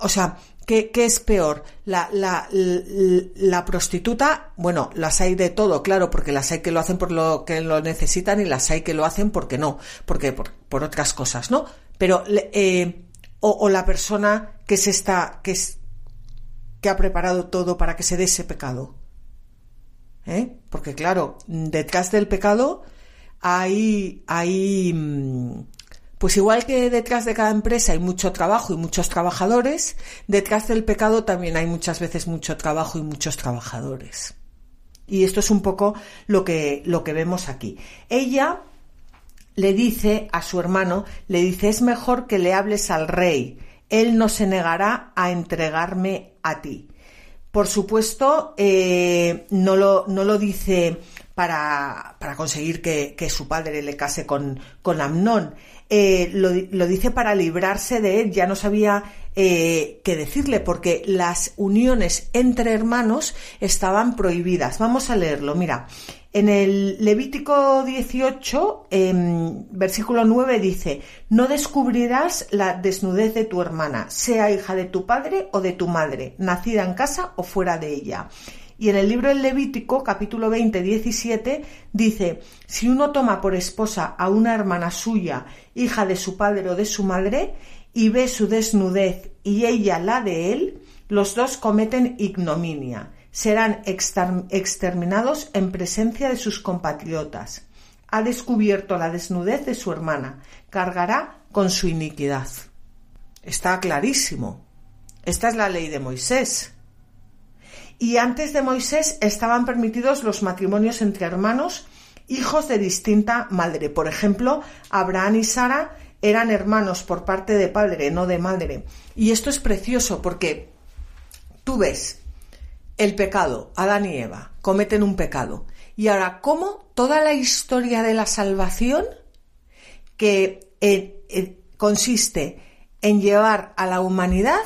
o sea, ¿qué, es peor? La, la, la, prostituta, bueno, las hay de todo, claro, porque las hay que lo hacen por lo que lo necesitan y las hay que lo hacen porque no, porque por, otras cosas, ¿no? Pero, eh, o, la persona que se está, que es, que ha preparado todo para que se dé ese pecado. ¿Eh? Porque claro, detrás del pecado hay, hay, mm, pues igual que detrás de cada empresa hay mucho trabajo y muchos trabajadores, detrás del pecado también hay muchas veces mucho trabajo y muchos trabajadores. Y esto es un poco lo que, lo que vemos aquí. Ella le dice a su hermano, le dice, es mejor que le hables al rey, él no se negará a entregarme a ti. Por supuesto, eh, no, lo, no lo dice para, para conseguir que, que, su padre le case con, con Amnón. Eh, lo, lo, dice para librarse de él, ya no sabía eh, qué decirle, porque las uniones entre hermanos estaban prohibidas. Vamos a leerlo, mira. En el Levítico 18, versículo 9 dice, no descubrirás la desnudez de tu hermana, sea hija de tu padre o de tu madre, nacida en casa o fuera de ella. Y en el libro del Levítico, capítulo 20, 17, dice, si uno toma por esposa a una hermana suya, hija de su padre o de su madre, y ve su desnudez y ella la de él, los dos cometen ignominia, serán exterminados en presencia de sus compatriotas. Ha descubierto la desnudez de su hermana, cargará con su iniquidad. Está clarísimo. Esta es la ley de Moisés. Y antes de Moisés estaban permitidos los matrimonios entre hermanos, hijos de distinta madre. Por ejemplo, Abraham y Sara eran hermanos por parte de padre, no de madre. Y esto es precioso porque tú ves el pecado, Adán y Eva cometen un pecado. Y ahora, ¿cómo toda la historia de la salvación que eh, eh, consiste en llevar a la humanidad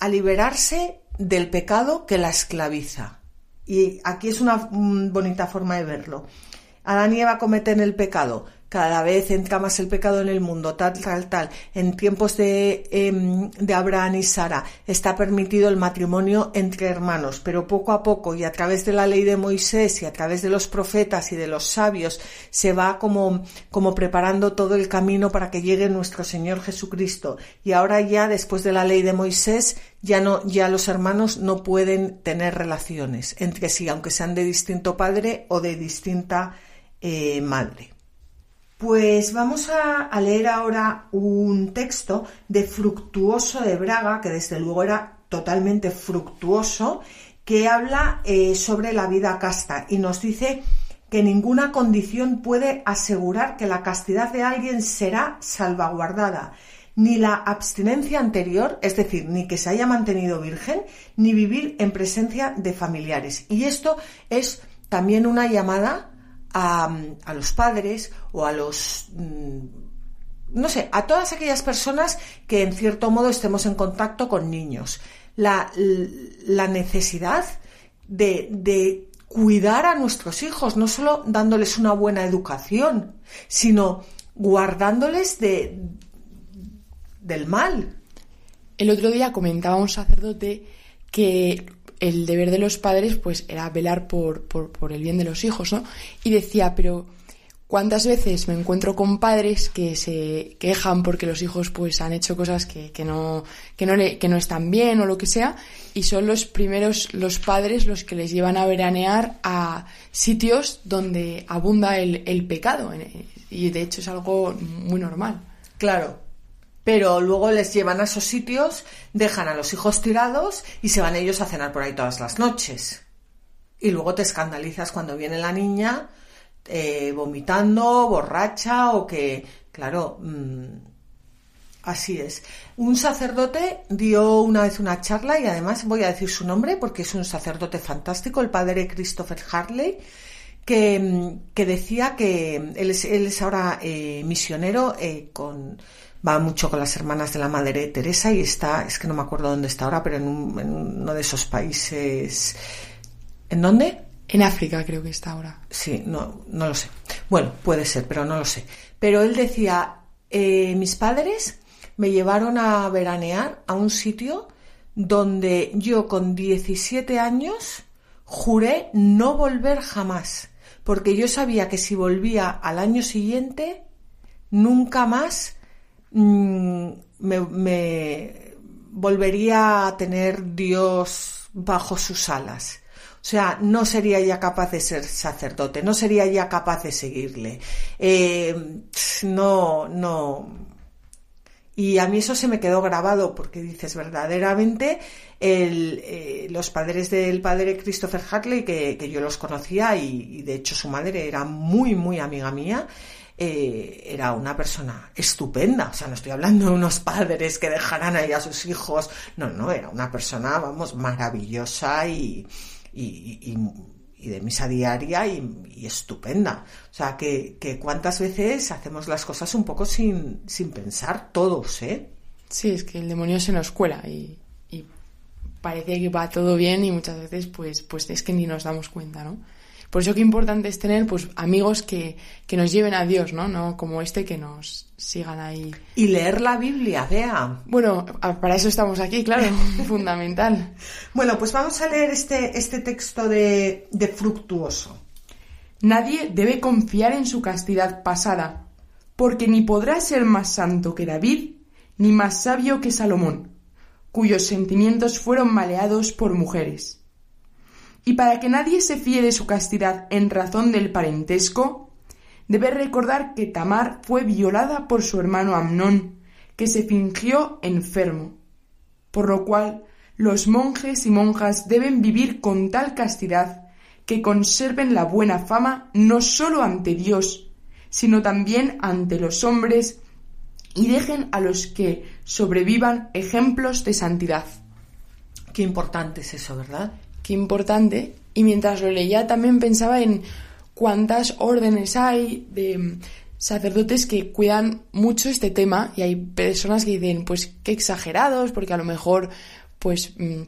a liberarse del pecado que la esclaviza. Y aquí es una bonita forma de verlo. Adán y Eva cometen el pecado, cada vez entra más el pecado en el mundo, tal, tal, tal. En tiempos de, em, de Abraham y Sara está permitido el matrimonio entre hermanos, pero poco a poco y a través de la ley de Moisés y a través de los profetas y de los sabios se va como, como preparando todo el camino para que llegue nuestro Señor Jesucristo. Y ahora ya después de la ley de Moisés ya no, ya los hermanos no pueden tener relaciones entre sí, aunque sean de distinto padre o de distinta eh, madre. Pues vamos a, leer ahora un texto de Fructuoso de Braga, que desde luego era totalmente fructuoso, que habla eh, sobre la vida casta y nos dice que ninguna condición puede asegurar que la castidad de alguien será salvaguardada, ni la abstinencia anterior, es decir, ni que se haya mantenido virgen, ni vivir en presencia de familiares. Y esto es también una llamada a, los padres o a los mm, no sé, a todas aquellas personas que en cierto modo estemos en contacto con niños. La, necesidad de, de, cuidar a nuestros hijos, no solo dándoles una buena educación, sino guardándoles de, del mal. El otro día comentaba un sacerdote que el deber de los padres pues era velar por, por, el bien de los hijos, ¿no? Y decía, pero ¿cuántas veces me encuentro con padres que se quejan porque los hijos pues han hecho cosas que, no, que, no que no están bien o lo que sea? Y son los primeros, los padres, los que les llevan a veranear a sitios donde abunda el, el pecado. Y de hecho es algo muy normal. Claro, pero luego les llevan a esos sitios, dejan a los hijos tirados y se van ellos a cenar por ahí todas las noches. Y luego te escandalizas cuando viene la niña eh, vomitando, borracha o que, claro, mm, así es. Un sacerdote dio una vez una charla y además voy a decir su nombre porque es un sacerdote fantástico, el padre Christopher Harley, que, mm, decía que él es, ahora eh, misionero eh, con va mucho con las hermanas de la Madre Teresa y está, es que no me acuerdo dónde está ahora, pero en, uno de esos países. ¿En dónde? En África creo que está ahora. Sí, no, no lo sé. Bueno, puede ser, pero no lo sé. Pero él decía, eh, mis padres me llevaron a veranear a un sitio donde yo con 17 años juré no volver jamás, porque yo sabía que si volvía al año siguiente, nunca más Mm, me, volvería a tener Dios bajo sus alas. O sea, no sería ya capaz de ser sacerdote, no sería ya capaz de seguirle. Eh, no, no. Y a mí eso se me quedó grabado porque dices verdaderamente eh, los padres del padre Christopher Hartley, que, yo los conocía y, de hecho su madre era muy, muy amiga mía, eh, era una persona estupenda. O sea, no estoy hablando de unos padres que dejarán ahí a sus hijos. No, no, era una persona, vamos, maravillosa y, y, de misa diaria y, estupenda. O sea, que, cuántas veces hacemos las cosas un poco sin, sin pensar todos, ¿eh? Sí, es que el demonio se nos cuela y, y parece que va todo bien y muchas veces pues, pues es que ni nos damos cuenta, ¿no? Por eso qué importante es tener pues amigos que, que nos lleven a Dios, ¿no? No como este que nos sigan ahí. Y leer la Biblia, vea. Bueno, para eso estamos aquí, claro, *laughs* fundamental. Bueno, pues vamos a leer este, este texto de, de Fructuoso. Nadie debe confiar en su castidad pasada, porque ni podrá ser más santo que David, ni más sabio que Salomón, cuyos sentimientos fueron maleados por mujeres. Y para que nadie se fíe de su castidad en razón del parentesco, debe recordar que Tamar fue violada por su hermano Amnón, que se fingió enfermo, por lo cual los monjes y monjas deben vivir con tal castidad que conserven la buena fama no sólo ante Dios, sino también ante los hombres y dejen a los que sobrevivan ejemplos de santidad. Qué importante es eso, ¿verdad? Qué importante. Y mientras lo leía también pensaba en cuántas órdenes hay de sacerdotes que cuidan mucho este tema y hay personas que dicen, pues qué exagerados, porque a lo mejor pues mm,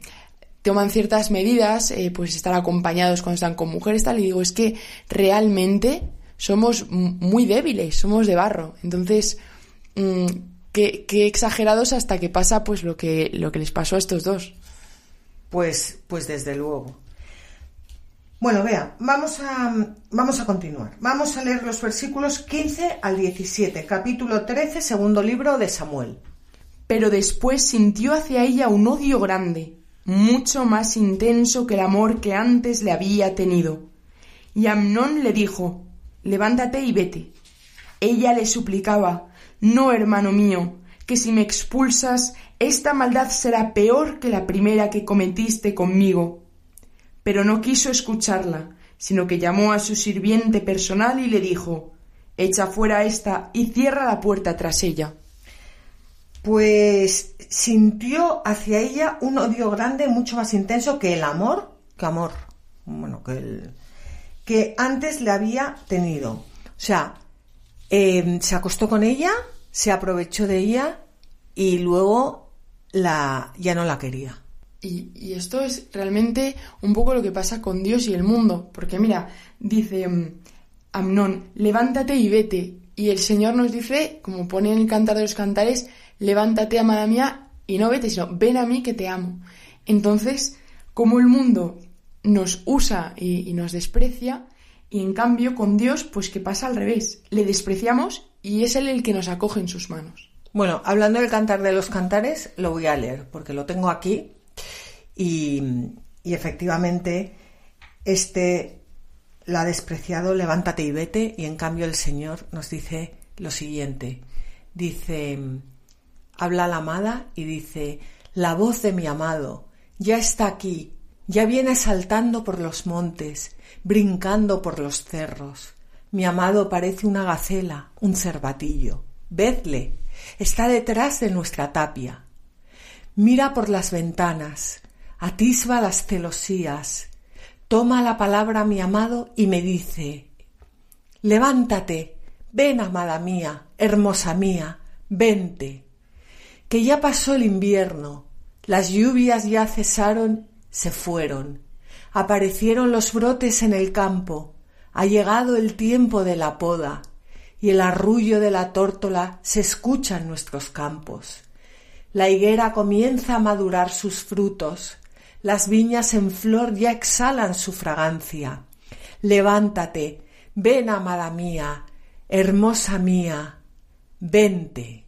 toman ciertas medidas, eh, pues estar acompañados cuando están con mujeres, tal, y digo, es que realmente somos muy débiles, somos de barro. Entonces, mm, qué, qué, exagerados hasta que pasa pues lo que, lo que les pasó a estos dos. Pues, pues desde luego. Bueno, vea, vamos a, vamos a continuar. Vamos a leer los versículos 15 al 17, capítulo 13, segundo libro de Samuel. Pero después sintió hacia ella un odio grande, mucho más intenso que el amor que antes le había tenido. Y Amnón le dijo, Levántate y vete. Ella le suplicaba, No, hermano mío, que si me expulsas, esta maldad será peor que la primera que cometiste conmigo pero no quiso escucharla, sino que llamó a su sirviente personal y le dijo Echa fuera esta y cierra la puerta tras ella. Pues sintió hacia ella un odio grande, mucho más intenso que el amor, que amor, bueno, que el que antes le había tenido. O sea, em, se acostó con ella, se aprovechó de ella y luego la ya no la quería. Y, esto es realmente un poco lo que pasa con Dios y el mundo. Porque mira, dice mm, Amnón, levántate y vete. Y el Señor nos dice, como pone en el cantar de los cantares, levántate, amada mía, y no vete, sino ven a mí que te amo. Entonces, como el mundo nos usa y, y nos desprecia, y en cambio con Dios, pues que pasa al revés. Le despreciamos y es Él el que nos acoge en sus manos. Bueno, hablando del cantar de los cantares, lo voy a leer porque lo tengo aquí y, efectivamente, este la ha despreciado, levántate y vete, y en cambio el Señor nos dice lo siguiente. Dice, habla la amada y dice, la voz de mi amado ya está aquí, ya viene saltando por los montes, brincando por los cerros. Mi amado parece una gacela, un cervatillo. Vedle, está detrás de nuestra tapia. Mira por las ventanas, atisba las celosías, toma la palabra mi amado y me dice Levántate, ven, amada mía, hermosa mía, vente, que ya pasó el invierno, las lluvias ya cesaron, se fueron, aparecieron los brotes en el campo, ha llegado el tiempo de la poda, y el arrullo de la tórtola se escucha en nuestros campos. La higuera comienza a madurar sus frutos, las viñas en flor ya exhalan su fragancia. Levántate, ven, amada mía, hermosa mía, vente.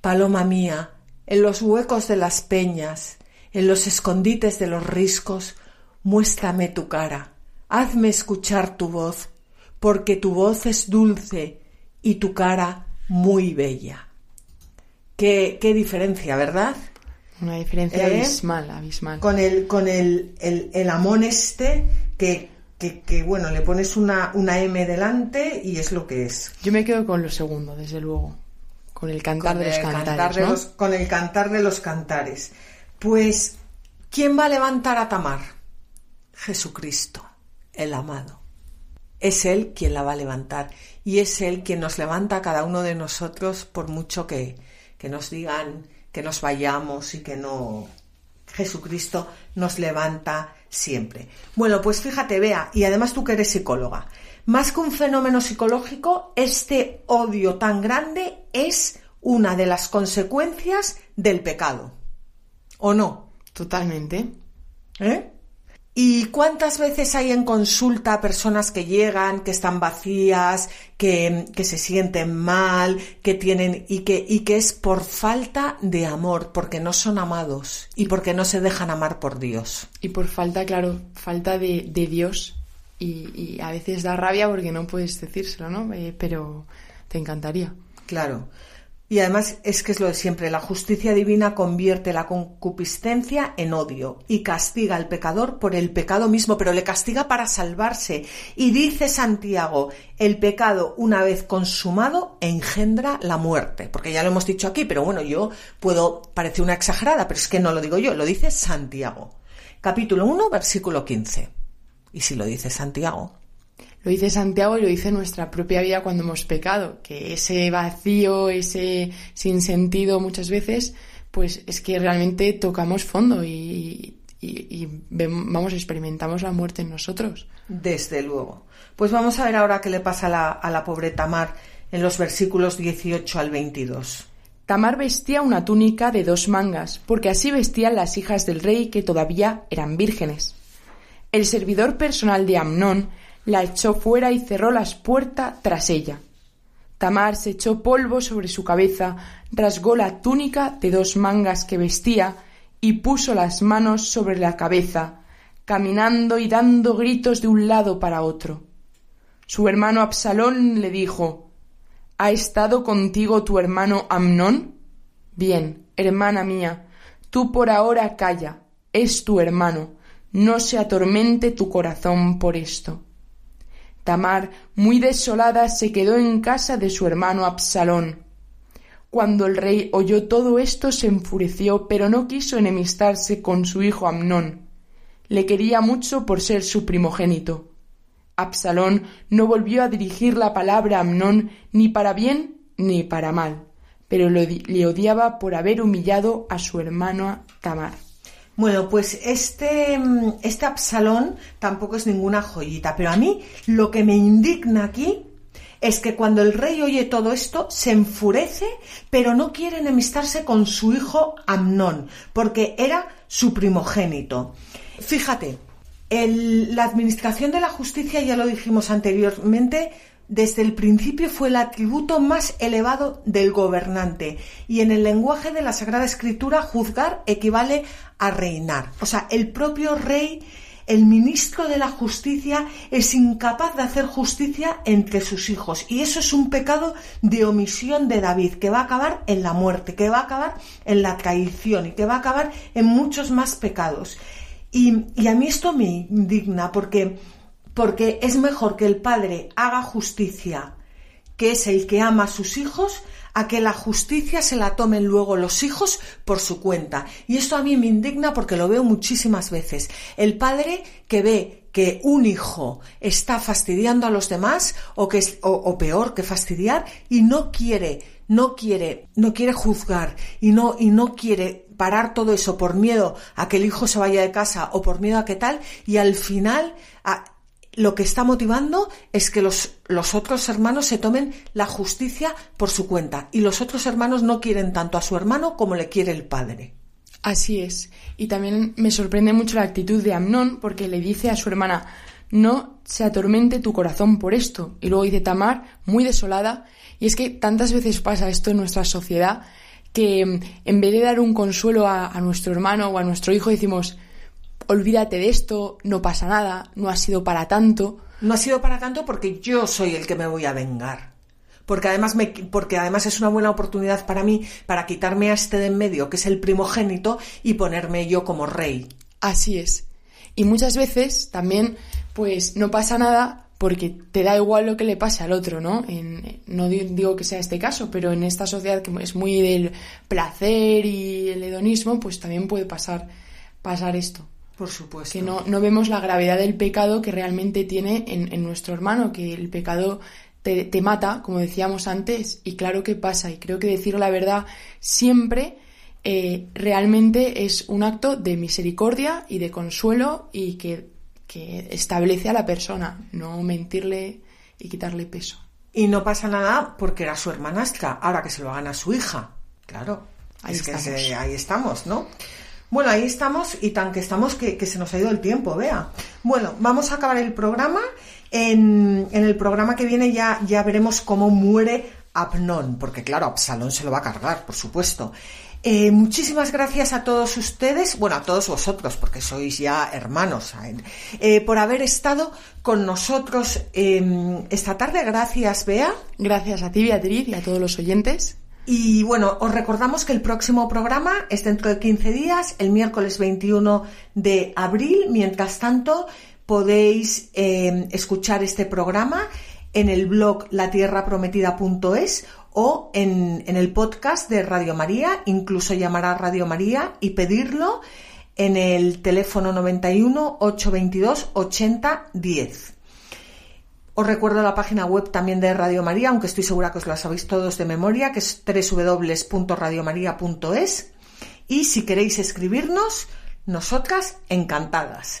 Paloma mía, en los huecos de las peñas, en los escondites de los riscos, muéstrame tu cara, hazme escuchar tu voz, porque tu voz es dulce y tu cara muy bella. Qué, qué diferencia, ¿verdad? Una diferencia ¿Eh? abismal, abismal. Con el, con el, el, amón este que, que, bueno, le pones una, una M delante y es lo que es. Yo me quedo con lo segundo, desde luego. Con el cantar de los cantares. con el cantar de los cantares. Pues, ¿quién va a levantar a Tamar? Jesucristo, el amado. Es Él quien la va a levantar. Y es Él quien nos levanta a cada uno de nosotros, por mucho que, que nos digan que nos vayamos y que no Jesucristo nos levanta siempre. Bueno, pues fíjate, vea, y además tú que eres psicóloga, más que un fenómeno psicológico, este odio tan grande es una de las consecuencias del pecado. ¿O no? Totalmente. ¿Eh? ¿Y cuántas veces hay en consulta personas que llegan, que están vacías, que, que, se sienten mal, que tienen y que, y que es por falta de amor, porque no son amados y porque no se dejan amar por Dios? Y por falta, claro, falta de, de Dios. Y, y, a veces da rabia porque no puedes decírselo, ¿no? Eh, pero te encantaría. Claro. Y además es que es lo de siempre, la justicia divina convierte la concupiscencia en odio y castiga al pecador por el pecado mismo, pero le castiga para salvarse. Y dice Santiago, el pecado una vez consumado engendra la muerte, porque ya lo hemos dicho aquí, pero bueno, yo puedo parecer una exagerada, pero es que no lo digo yo, lo dice Santiago. Capítulo 1, versículo 15. Y si lo dice Santiago, lo dice Santiago y lo dice nuestra propia vida cuando hemos pecado, que ese vacío, ese sinsentido muchas veces, pues es que realmente tocamos fondo y, y, y vamos, experimentamos la muerte en nosotros. Desde luego. Pues vamos a ver ahora qué le pasa a la, a la pobre Tamar en los versículos 18 al 22. Tamar vestía una túnica de dos mangas, porque así vestían las hijas del rey que todavía eran vírgenes. El servidor personal de Amnón la echó fuera y cerró las puertas tras ella. Tamar se echó polvo sobre su cabeza, rasgó la túnica de dos mangas que vestía y puso las manos sobre la cabeza, caminando y dando gritos de un lado para otro. Su hermano Absalón le dijo ¿Ha estado contigo tu hermano Amnón? Bien, hermana mía, tú por ahora calla, es tu hermano, no se atormente tu corazón por esto. Tamar, muy desolada, se quedó en casa de su hermano Absalón. Cuando el rey oyó todo esto se enfureció, pero no quiso enemistarse con su hijo Amnón. Le quería mucho por ser su primogénito. Absalón no volvió a dirigir la palabra a Amnón ni para bien ni para mal, pero le odiaba por haber humillado a su hermano Tamar. Bueno, pues este, este Absalón tampoco es ninguna joyita, pero a mí lo que me indigna aquí es que cuando el rey oye todo esto se enfurece, pero no quiere enemistarse con su hijo Amnón, porque era su primogénito. Fíjate, la administración de la justicia, ya lo dijimos anteriormente, desde el principio fue el atributo más elevado del gobernante y en el lenguaje de la Sagrada Escritura juzgar equivale a reinar. O sea, el propio rey, el ministro de la justicia, es incapaz de hacer justicia entre sus hijos y eso es un pecado de omisión de David que va a acabar en la muerte, que va a acabar en la traición y que va a acabar en muchos más pecados. Y, y a mí esto me indigna porque porque es mejor que el padre haga justicia, que es el que ama a sus hijos, a que la justicia se la tomen luego los hijos por su cuenta. Y esto a mí me indigna porque lo veo muchísimas veces. El padre que ve que un hijo está fastidiando a los demás o que o, peor que fastidiar y no quiere no quiere no quiere juzgar y no y no quiere parar todo eso por miedo a que el hijo se vaya de casa o por miedo a que tal y al final lo que está motivando es que los, los, otros hermanos se tomen la justicia por su cuenta y los otros hermanos no quieren tanto a su hermano como le quiere el padre. Así es. Y también me sorprende mucho la actitud de Amnón porque le dice a su hermana no se atormente tu corazón por esto. Y luego dice Tamar, muy desolada, y es que tantas veces pasa esto en nuestra sociedad que en vez de dar un consuelo a, a nuestro hermano o a nuestro hijo decimos olvídate de esto, no pasa nada, no ha sido para tanto. No ha sido para tanto porque yo soy el que me voy a vengar. Porque además, me, porque además es una buena oportunidad para mí para quitarme a este de en medio, que es el primogénito, y ponerme yo como rey. Así es. Y muchas veces también, pues no pasa nada porque te da igual lo que le pase al otro, ¿no? En, no digo que sea este caso, pero en esta sociedad que es muy del placer y el hedonismo, pues también puede pasar, pasar esto. Por supuesto. Que no, no vemos la gravedad del pecado que realmente tiene en, en nuestro hermano, que el pecado te, te, mata, como decíamos antes, y claro que pasa, y creo que decir la verdad siempre eh, realmente es un acto de misericordia y de consuelo y que, que establece a la persona, no mentirle y quitarle peso. Y no pasa nada porque era su hermanastra, ahora que se lo hagan a su hija. Claro, Ahí es que estamos. se- ahí estamos, ¿no? Bueno, ahí estamos y tan que estamos que, se nos ha ido el tiempo, vea. Bueno, vamos a acabar el programa. En, el programa que viene ya, ya veremos cómo muere Abnón, porque claro, Absalón se lo va a cargar, por supuesto. Eh, muchísimas gracias a todos ustedes, bueno, a todos vosotros, porque sois ya hermanos, eh, por haber estado con nosotros eh, esta tarde. Gracias, Bea. Gracias a ti, Beatriz, y a todos los oyentes. Y bueno, os recordamos que el próximo programa es dentro de 15 días, el miércoles 21 de abril. Mientras tanto, podéis eh, escuchar este programa en el blog latierraprometida.es o en, en el podcast de Radio María, incluso llamar a Radio María y pedirlo en el teléfono 91 822 80 10. Os recuerdo la página web también de Radio María, aunque estoy segura que os la sabéis todos de memoria, que es www.radiomaria.es. Y si queréis escribirnos, nosotras encantadas.